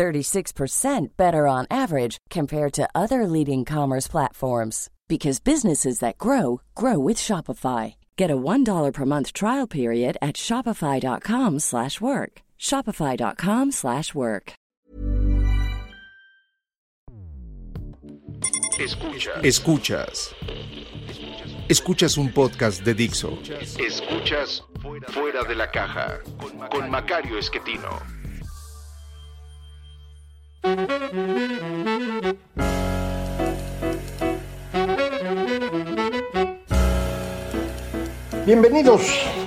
36% better on average compared to other leading commerce platforms because businesses that grow grow with Shopify. Get a $1 per month trial period at shopify.com/work. shopify.com/work. Escuchas. Escuchas. Escuchas un podcast de Dixo. Escuchas Fuera de la caja con Macario Esquetino. Bienvenidos,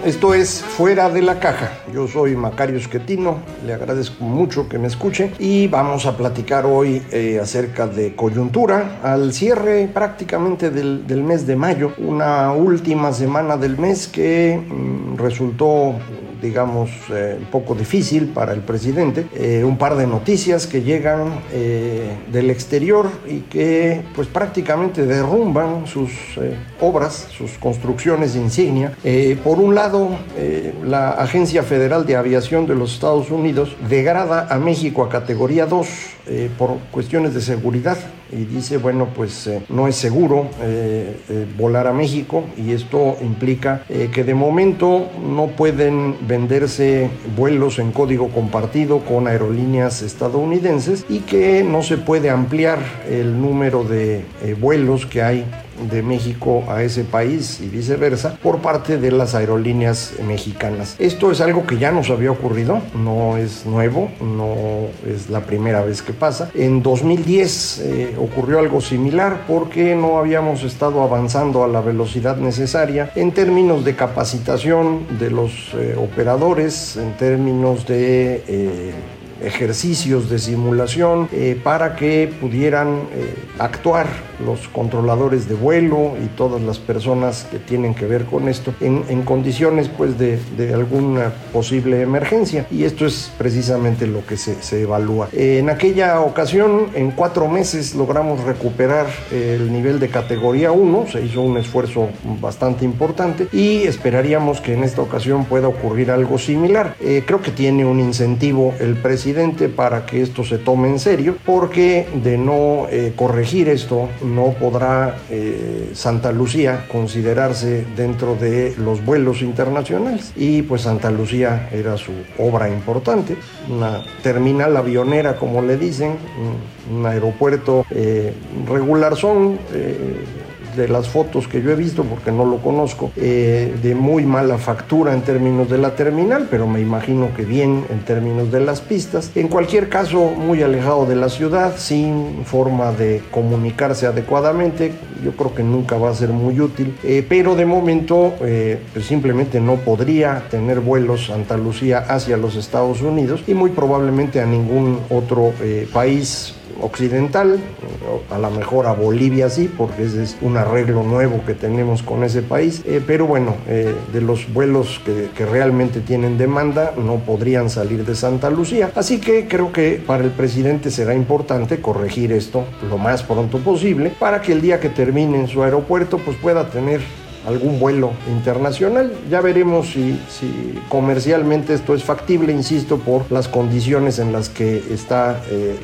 esto es Fuera de la Caja. Yo soy Macario Esquetino, le agradezco mucho que me escuche. Y vamos a platicar hoy eh, acerca de coyuntura. Al cierre prácticamente del, mes de mayo, una última semana del mes que mm, resultó digamos, eh, un poco difícil para el presidente. Eh, un par de noticias que llegan eh, del exterior y que pues prácticamente derrumban sus obras, sus construcciones de insignia. Por un lado, la Agencia Federal de Aviación de los Estados Unidos degrada a México a categoría 2 por cuestiones de seguridad y dice, bueno, pues eh, no es seguro eh, eh, volar a México y esto implica que de momento no pueden venderse vuelos en código compartido con aerolíneas estadounidenses y que no se puede ampliar el número de vuelos que hay de México a ese país y viceversa por parte de las aerolíneas mexicanas. Esto es algo que ya nos había ocurrido, no es nuevo, no es la primera vez que pasa. En 2010 eh, ocurrió algo similar porque no habíamos estado avanzando a la velocidad necesaria en términos de capacitación de los eh, operadores, en términos de... Eh, ejercicios de simulación para que pudieran actuar los controladores de vuelo y todas las personas que tienen que ver con esto en, en condiciones pues de, de, alguna posible emergencia y esto es precisamente lo que se, se evalúa. Eh, en aquella ocasión en cuatro meses logramos recuperar el nivel de categoría 1, se hizo un esfuerzo bastante importante y esperaríamos que en esta ocasión pueda ocurrir algo similar. creo que tiene un incentivo el presidente para que esto se tome en serio, porque de no eh, corregir esto no podrá eh, Santa Lucía considerarse dentro de los vuelos internacionales. Y pues Santa Lucía era su obra importante, una terminal avionera como le dicen, un, aeropuerto eh, regular son de las fotos que yo he visto, porque no lo conozco, eh, de muy mala factura en términos de la terminal, pero me imagino que bien en términos de las pistas. En cualquier caso, muy alejado de la ciudad, sin forma de comunicarse adecuadamente, yo creo que nunca va a ser muy útil, eh, pero de momento eh, pues simplemente no podría tener vuelos Santa Lucía hacia los Estados Unidos y muy probablemente a ningún otro país occidental, a lo mejor a Bolivia sí, porque ese es un arreglo nuevo que tenemos con ese país, eh, pero bueno, eh, de los vuelos que, realmente tienen demanda no podrían salir de Santa Lucía, así que creo que para el presidente será importante corregir esto lo más pronto posible para que el día que termine en su aeropuerto pues pueda tener algún vuelo internacional. Ya veremos si, comercialmente esto es factible, insisto, por las condiciones en las que está eh,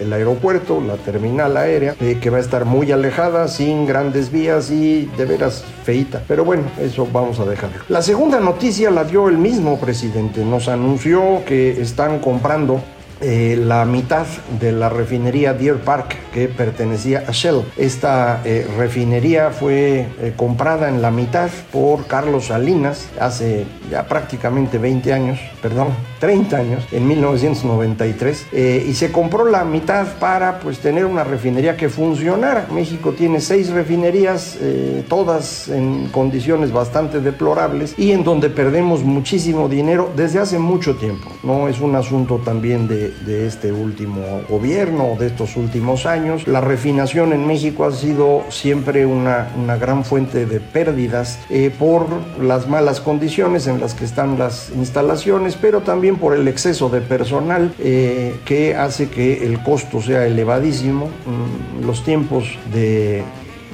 el, aeropuerto, la terminal aérea, eh, que va a estar muy alejada, sin grandes vías y de veras feita. Pero bueno, eso vamos a dejarlo. La segunda noticia la dio el mismo presidente. Nos anunció que están comprando eh, la mitad de la refinería Deer Park que pertenecía a Shell. Esta eh, refinería fue eh, comprada en la mitad por Carlos Salinas hace ya prácticamente 20 años, perdón, 30 años, en 1993, eh, y se compró la mitad para pues tener una refinería que funcionara. México tiene seis refinerías, todas en condiciones bastante deplorables y en donde perdemos muchísimo dinero desde hace mucho tiempo. No es un asunto también de de, este último gobierno, de estos últimos años. La refinación en México ha sido siempre una, una gran fuente de pérdidas eh, por las malas condiciones en las que están las instalaciones, pero también por el exceso de personal eh, que hace que el costo sea elevadísimo. Mm, los tiempos de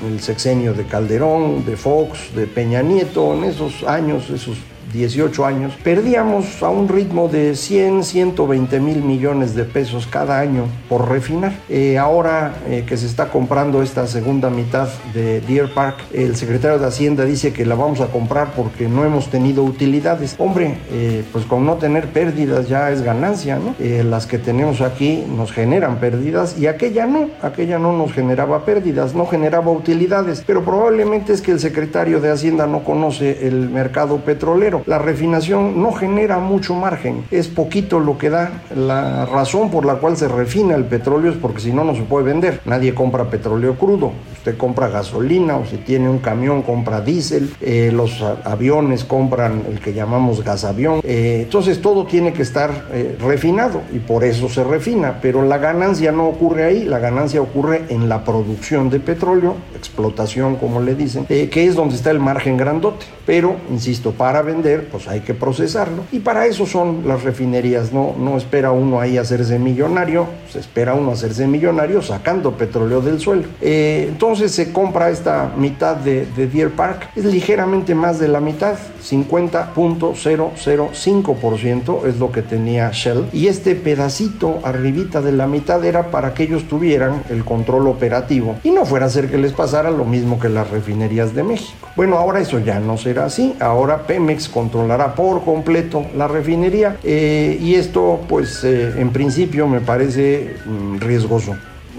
el sexenio de Calderón, de Fox, de Peña Nieto, en esos años, esos 18 años, perdíamos a un ritmo de 100, 120 mil millones de pesos cada año por refinar. Eh, ahora eh, que se está comprando esta segunda mitad de Deer Park, el secretario de Hacienda dice que la vamos a comprar porque no hemos tenido utilidades. Hombre, eh, pues con no tener pérdidas ya es ganancia, ¿no? las que tenemos aquí nos generan pérdidas y aquella no, aquella no nos generaba pérdidas, no generaba utilidades, pero probablemente es que el secretario de Hacienda no conoce el mercado petrolero la refinación no genera mucho margen, es poquito lo que da. La razón por la cual se refina el petróleo es porque si no, no se puede vender. Nadie compra petróleo crudo. Usted compra gasolina o si tiene un camión compra diésel, eh, los aviones compran el que llamamos gasavión. Eh, entonces todo tiene que estar eh, refinado y por eso se refina, pero la ganancia no ocurre ahí, la ganancia ocurre en la producción de petróleo, explotación como le dicen, que es donde está el margen grandote. Pero, insisto, para vender pues hay que procesarlo. Y para eso son las refinerías, no, no espera uno ahí hacerse millonario, se espera uno hacerse millonario sacando petróleo del suelo. Eh, entonces se compra esta mitad de, de Deer Park, es ligeramente más de la mitad, 50.005% es lo que tenía Shell. Y este pedacito arribita de la mitad era para que ellos tuvieran el control operativo y no fuera a ser que les pasara lo mismo que las refinerías de México. Bueno, ahora eso ya no será así. Ahora Pemex controlará por completo la refinería eh, y esto pues eh, en principio me parece mm, riesgoso.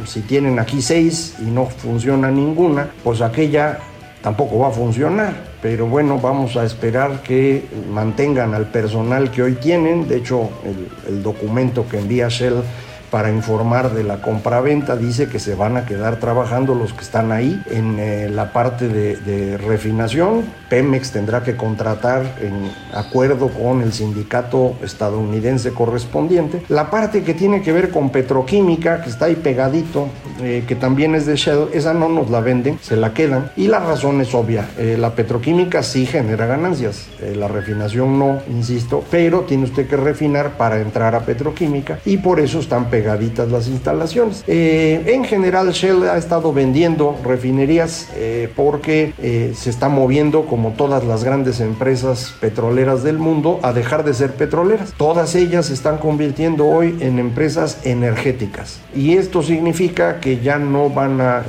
Si tienen aquí seis y no funciona ninguna, pues aquella tampoco va a funcionar. Pero bueno, vamos a esperar que mantengan al personal que hoy tienen. De hecho, el, el documento que envía Shell para informar de la compraventa. Dice que se van a quedar trabajando los que están ahí en eh, la parte de, refinación. Pemex tendrá que contratar en acuerdo con el sindicato estadounidense correspondiente. La parte que tiene que ver con petroquímica, que está ahí pegadito, eh, que también es de Shell, esa no nos la venden, se la quedan. Y la razón es obvia, eh, la petroquímica sí genera ganancias, la refinación no, insisto, pero tiene usted que refinar para entrar a petroquímica y por eso están pegaditas las instalaciones. Eh, en general, Shell ha estado vendiendo refinerías eh, porque eh, se está moviendo, como todas las grandes empresas petroleras del mundo, a dejar de ser petroleras. Todas ellas se están convirtiendo hoy en empresas energéticas. Y esto significa que ya no van a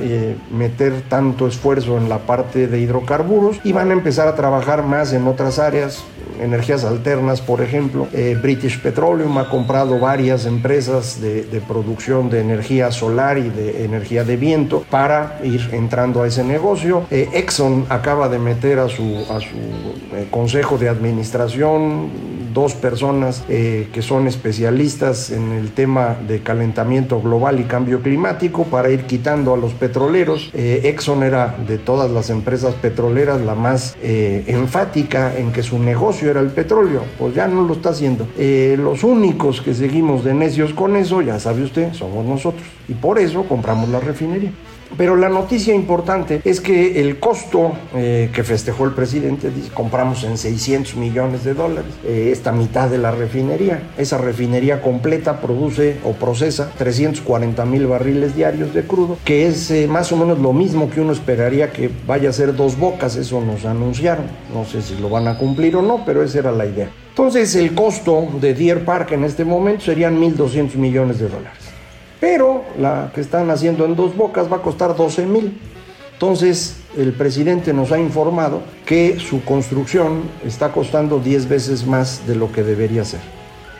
meter tanto esfuerzo en la parte de hidrocarburos y van a empezar a trabajar más en otras áreas, energías alternas, por ejemplo. British Petroleum ha comprado varias empresas de de, producción de energía solar y de energía de viento para ir entrando a ese negocio. Eh, Exxon acaba de meter a su, a su eh, consejo de administración dos personas eh, que son especialistas en el tema de calentamiento global y cambio climático para ir quitando a los petroleros. Exxon era de todas las empresas petroleras la más enfática en que su negocio era el petróleo, pues ya no lo está haciendo. los únicos que seguimos de necios con eso ya sabe usted, somos nosotros. Y por eso compramos la refinería. Pero la noticia importante es que el costo eh, que festejó el presidente, compramos en 600 millones de dólares eh, esta mitad de la refinería. Esa refinería completa produce o procesa 340 mil barriles diarios de crudo, que es eh, más o menos lo mismo que uno esperaría que vaya a ser dos bocas, eso nos anunciaron. No sé si lo van a cumplir o no, pero esa era la idea. Entonces el costo de Deer Park en este momento serían 1.200 millones de dólares. Pero la que están haciendo en dos bocas va a costar 12 mil. Entonces el presidente nos ha informado que su construcción está costando 10 veces más de lo que debería ser.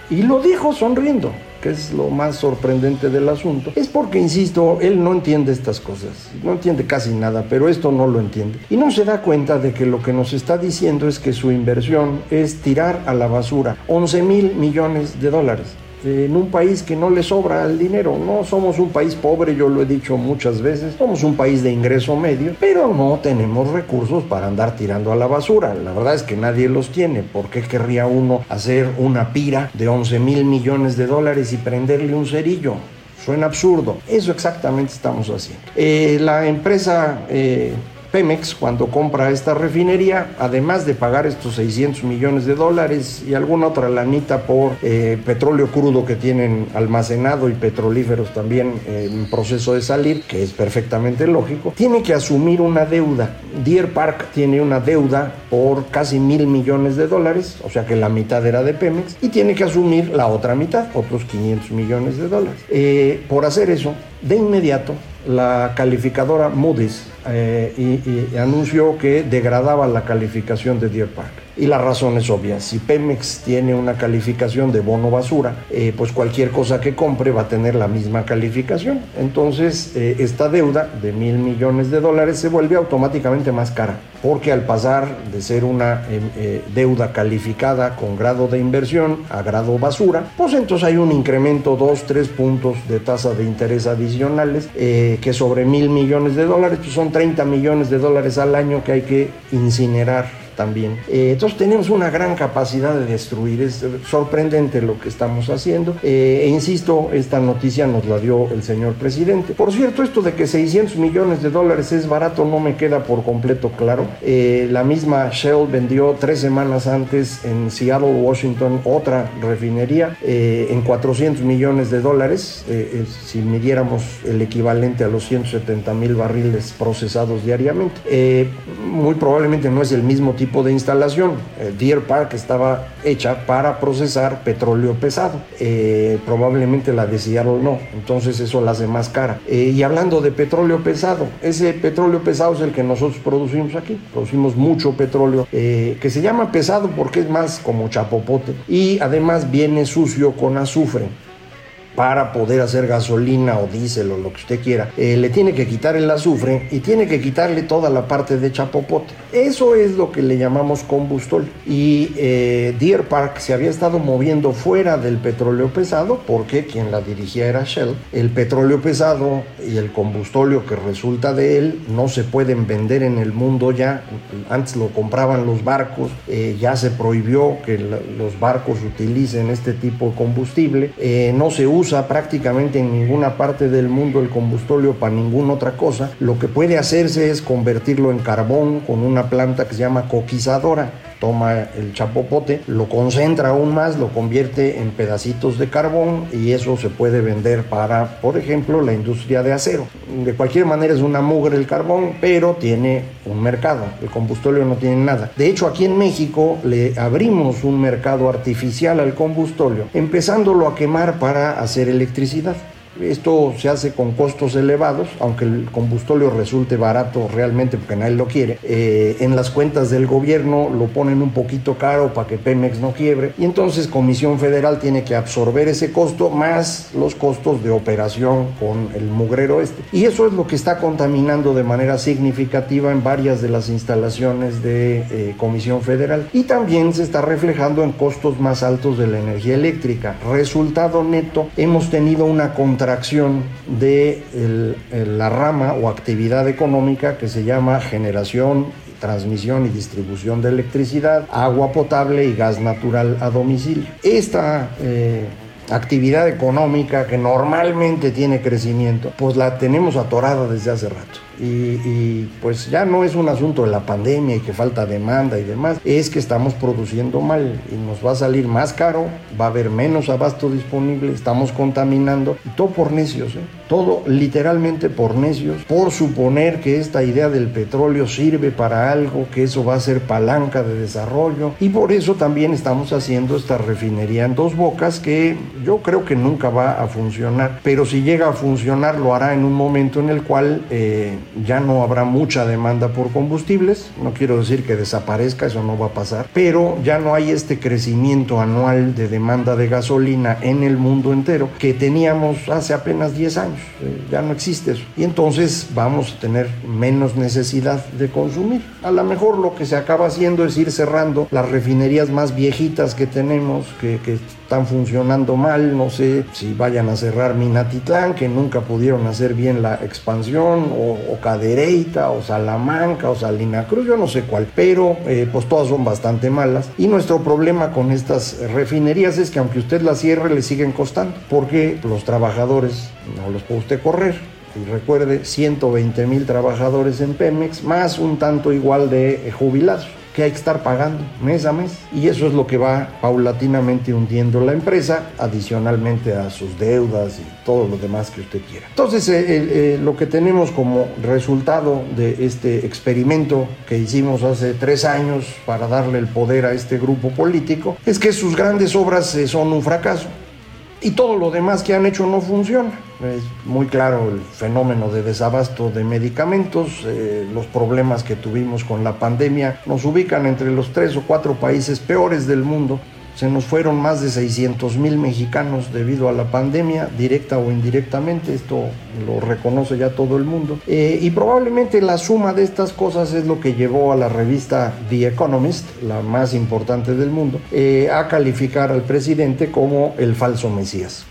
Y lo dijo sonriendo, que es lo más sorprendente del asunto. Es porque, insisto, él no entiende estas cosas. No entiende casi nada, pero esto no lo entiende. Y no se da cuenta de que lo que nos está diciendo es que su inversión es tirar a la basura 11 mil millones de dólares. En un país que no le sobra el dinero. No somos un país pobre, yo lo he dicho muchas veces, somos un país de ingreso medio, pero no tenemos recursos para andar tirando a la basura. La verdad es que nadie los tiene. ¿Por qué querría uno hacer una pira de 11 mil millones de dólares y prenderle un cerillo? Suena absurdo. Eso exactamente estamos haciendo. Eh, la empresa... Eh, Pemex, cuando compra esta refinería, además de pagar estos 600 millones de dólares y alguna otra lanita por eh, petróleo crudo que tienen almacenado y petrolíferos también en proceso de salir, que es perfectamente lógico, tiene que asumir una deuda. Deer Park tiene una deuda por casi mil millones de dólares, o sea que la mitad era de Pemex, y tiene que asumir la otra mitad, otros 500 millones de dólares. Eh, por hacer eso, de inmediato, la calificadora Moody's eh, anunció que degradaba la calificación de Deer Park. Y la razón es obvia, si Pemex tiene una calificación de bono basura, eh, pues cualquier cosa que compre va a tener la misma calificación. Entonces, eh, esta deuda de mil millones de dólares se vuelve automáticamente más cara, porque al pasar de ser una em, deuda calificada con grado de inversión a grado basura, pues entonces hay un incremento, dos, tres puntos de tasa de interés adicionales, que sobre mil millones de dólares pues son 30 millones de dólares al año que hay que incinerar también. Eh, entonces tenemos una gran capacidad de destruir, es sorprendente lo que estamos haciendo. Eh, e insisto, esta noticia nos la dio el señor presidente. Por cierto, esto de que 600 millones de dólares es barato no me queda por completo claro. Eh, la misma Shell vendió tres semanas antes en Seattle, Washington, otra refinería en 400 millones de dólares, si midiéramos el equivalente a los 170 mil barriles procesados diariamente. muy probablemente no es el mismo tipo de instalación. Eh, Deer Park estaba hecha para procesar petróleo pesado. Eh, probablemente la de no. Entonces eso la hace más cara. Eh, y hablando de petróleo pesado, ese petróleo pesado es el que nosotros producimos aquí. Producimos mucho petróleo que se llama pesado porque es más como chapopote. Y además viene sucio con azufre para poder hacer gasolina o diésel o lo que usted quiera, eh, le tiene que quitar el azufre y tiene que quitarle toda la parte de chapopote. Eso es lo que le llamamos combustol. Y eh, Deer Park se había estado moviendo fuera del petróleo pesado porque quien la dirigía era Shell. El petróleo pesado y el combustóleo que resulta de él no se pueden vender en el mundo ya. Antes lo compraban los barcos, eh, ya se prohibió que los barcos utilicen este tipo de combustible. no se usa prácticamente en ninguna parte del mundo el combustóleo para ninguna otra cosa. Lo que puede hacerse es convertirlo en carbón con una planta que se llama coquizadora toma el chapopote, lo concentra aún más, lo convierte en pedacitos de carbón y eso se puede vender para, por ejemplo, la industria de acero. De cualquier manera es una mugre el carbón, pero tiene un mercado. El combustóleo no tiene nada. De hecho, aquí en México le abrimos un mercado artificial al combustóleo, empezándolo a quemar para hacer electricidad. Esto se hace con costos elevados, aunque el combustóleo resulte barato realmente porque nadie lo quiere. Eh, en las cuentas del gobierno lo ponen un poquito caro para que Pemex no quiebre y entonces Comisión Federal tiene que absorber ese costo más los costos de operación con el mugrero este. Y eso es lo que está contaminando de manera significativa en varias de las instalaciones de eh, Comisión Federal y también se está reflejando en costos más altos de la energía eléctrica. Resultado neto, hemos tenido una contra acción de la rama o actividad económica que se llama generación transmisión y distribución de electricidad, agua potable y gas natural a domicilio. Esta eh, actividad económica que normalmente tiene crecimiento, pues la tenemos atorada desde hace rato y, pues ya no es un asunto de la pandemia y que falta demanda y demás, es que estamos produciendo mal y nos va a salir más caro, va a haber menos abasto disponible, estamos contaminando y todo por necios, ¿eh? Todo literalmente por necios, por suponer que esta idea del petróleo sirve para algo, que eso va a ser palanca de desarrollo. Y por eso también estamos haciendo esta refinería en dos bocas que yo creo que nunca va a funcionar, pero si llega a funcionar lo hará en un momento en el cual eh, ya no habrá mucha demanda por combustibles, no quiero decir que desaparezca, eso no va a pasar, pero ya no hay este crecimiento anual de demanda de gasolina en el mundo entero que teníamos hace apenas 10 años. Eh, ya no existe eso. Y entonces vamos a tener menos necesidad de consumir. A lo mejor lo que se acaba haciendo es ir cerrando las refinerías más viejitas que tenemos, que, que están funcionando mal, no sé si vayan a cerrar Minatitlán, que nunca pudieron hacer bien la expansión, o, o Cadereyta, o Salamanca, o Salina Cruz, yo no sé cuál, pero eh, pues todas son bastante malas. Y nuestro problema con estas refinerías es que aunque usted las cierre, le siguen costando, porque los trabajadores no los usted correr. Y recuerde, 120 mil trabajadores en Pemex, más un tanto igual de jubilados que hay que estar pagando mes a mes. Y eso es lo que va paulatinamente hundiendo la empresa, adicionalmente a sus deudas y todo lo demás que usted quiera. Entonces, eh, eh, lo que tenemos como resultado de este experimento que hicimos hace tres años para darle el poder a este grupo político es que sus grandes obras eh, son un fracaso y todo lo demás que han hecho no funciona. Es muy claro el fenómeno de desabasto de medicamentos, eh, los problemas que tuvimos con la pandemia nos ubican entre los tres o cuatro países peores del mundo. Se nos fueron más de 600 mil mexicanos debido a la pandemia, directa o indirectamente, esto lo reconoce ya todo el mundo. Eh, y probablemente la suma de estas cosas es lo que llevó a la revista The Economist, la más importante del mundo, eh, a calificar al presidente como el falso Mesías.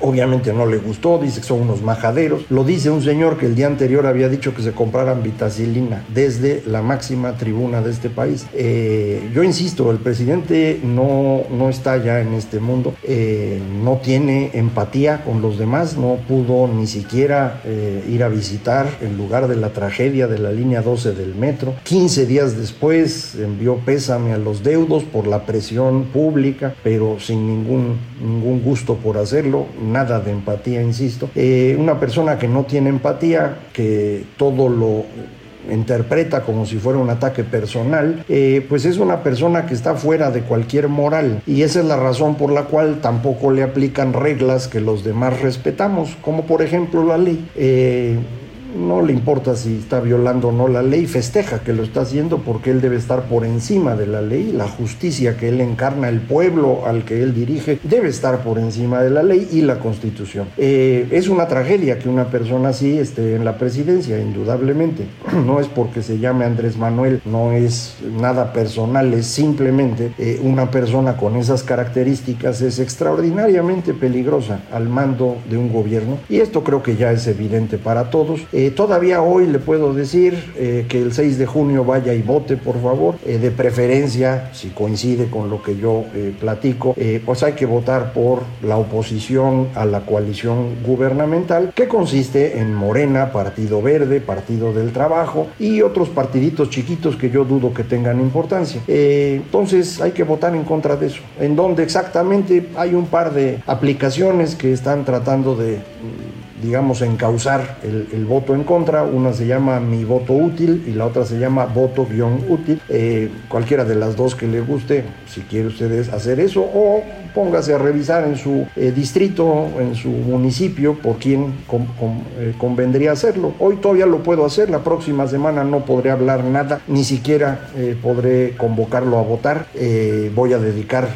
Obviamente no le gustó, dice que son unos majaderos. Lo dice un señor que el día anterior había dicho que se compraran vitacilina desde la máxima tribuna de este país. Eh, yo insisto, el presidente no, no está ya en este mundo, eh, no tiene empatía con los demás, no pudo ni siquiera eh, ir a visitar el lugar de la tragedia de la línea 12 del metro. 15 días después envió pésame a los deudos por la presión pública, pero sin ningún, ningún gusto por hacerlo nada de empatía, insisto. Eh, una persona que no tiene empatía, que todo lo interpreta como si fuera un ataque personal, eh, pues es una persona que está fuera de cualquier moral y esa es la razón por la cual tampoco le aplican reglas que los demás respetamos, como por ejemplo la ley. Eh, no le importa si está violando o no la ley, festeja que lo está haciendo porque él debe estar por encima de la ley, la justicia que él encarna, el pueblo al que él dirige, debe estar por encima de la ley y la constitución. Eh, es una tragedia que una persona así esté en la presidencia, indudablemente. No es porque se llame Andrés Manuel, no es nada personal, es simplemente eh, una persona con esas características es extraordinariamente peligrosa al mando de un gobierno y esto creo que ya es evidente para todos. Eh, todavía hoy le puedo decir eh, que el 6 de junio vaya y vote, por favor. Eh, de preferencia, si coincide con lo que yo platico, pues hay que votar por la oposición a la coalición gubernamental, que consiste en Morena, Partido Verde, Partido del Trabajo y otros partiditos chiquitos que yo dudo que tengan importancia. entonces hay que votar en contra de eso. En donde exactamente hay un par de aplicaciones que están tratando de digamos, encauzar el, voto en contra. Una se llama mi voto útil y la otra se llama voto guion útil. Eh, cualquiera de las dos que le guste, si quiere ustedes hacer eso, o póngase a revisar en su eh, distrito, en su municipio, por quién eh, convendría hacerlo. Hoy todavía lo puedo hacer, la próxima semana no podré hablar nada, ni siquiera eh, podré convocarlo a votar. voy a dedicar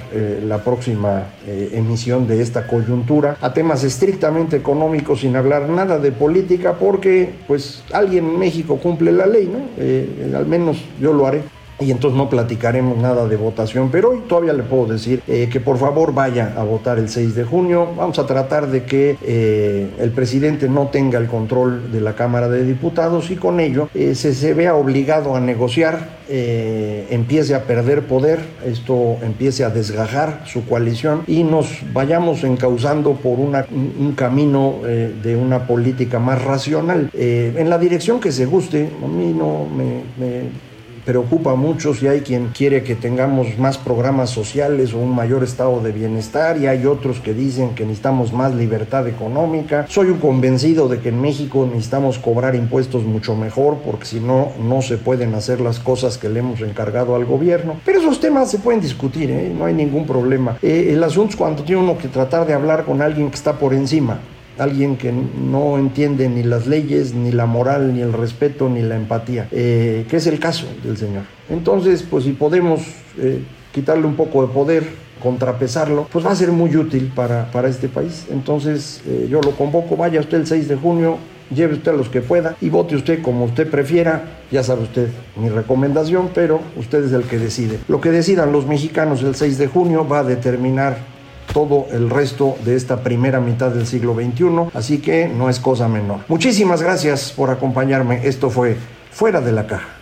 la próxima emisión de esta coyuntura a temas estrictamente económicos sin hablar nada de política porque pues alguien en México cumple la ley, ¿no? al menos yo lo haré y entonces no platicaremos nada de votación, pero hoy todavía le puedo decir eh, que por favor vaya a votar el 6 de junio. Vamos a tratar de que eh, el presidente no tenga el control de la Cámara de Diputados y con ello eh, se, se, vea obligado a negociar, empiece a perder poder, esto empiece a desgajar su coalición y nos vayamos encauzando por una, un camino de una política más racional. en la dirección que se guste, a mí no me, me preocupa mucho si hay quien quiere que tengamos más programas sociales o un mayor estado de bienestar y hay otros que dicen que necesitamos más libertad económica. Soy un convencido de que en México necesitamos cobrar impuestos mucho mejor porque si no, no se pueden hacer las cosas que le hemos encargado al gobierno. Pero esos temas se pueden discutir, ¿eh? no hay ningún problema. Eh, el asunto es cuando tiene uno que tratar de hablar con alguien que está por encima alguien que no entiende ni las leyes, ni la moral, ni el respeto, ni la empatía, eh, que es el caso del Señor. Entonces, pues si podemos eh, quitarle un poco de poder, contrapesarlo, pues va a ser muy útil para, para este país. Entonces eh, yo lo convoco, vaya usted el 6 de junio, lleve usted a los que pueda y vote usted como usted prefiera. Ya sabe usted mi recomendación, pero usted es el que decide. Lo que decidan los mexicanos el 6 de junio va a determinar todo el resto de esta primera mitad del siglo XXI, así que no es cosa menor. Muchísimas gracias por acompañarme. Esto fue Fuera de la Caja.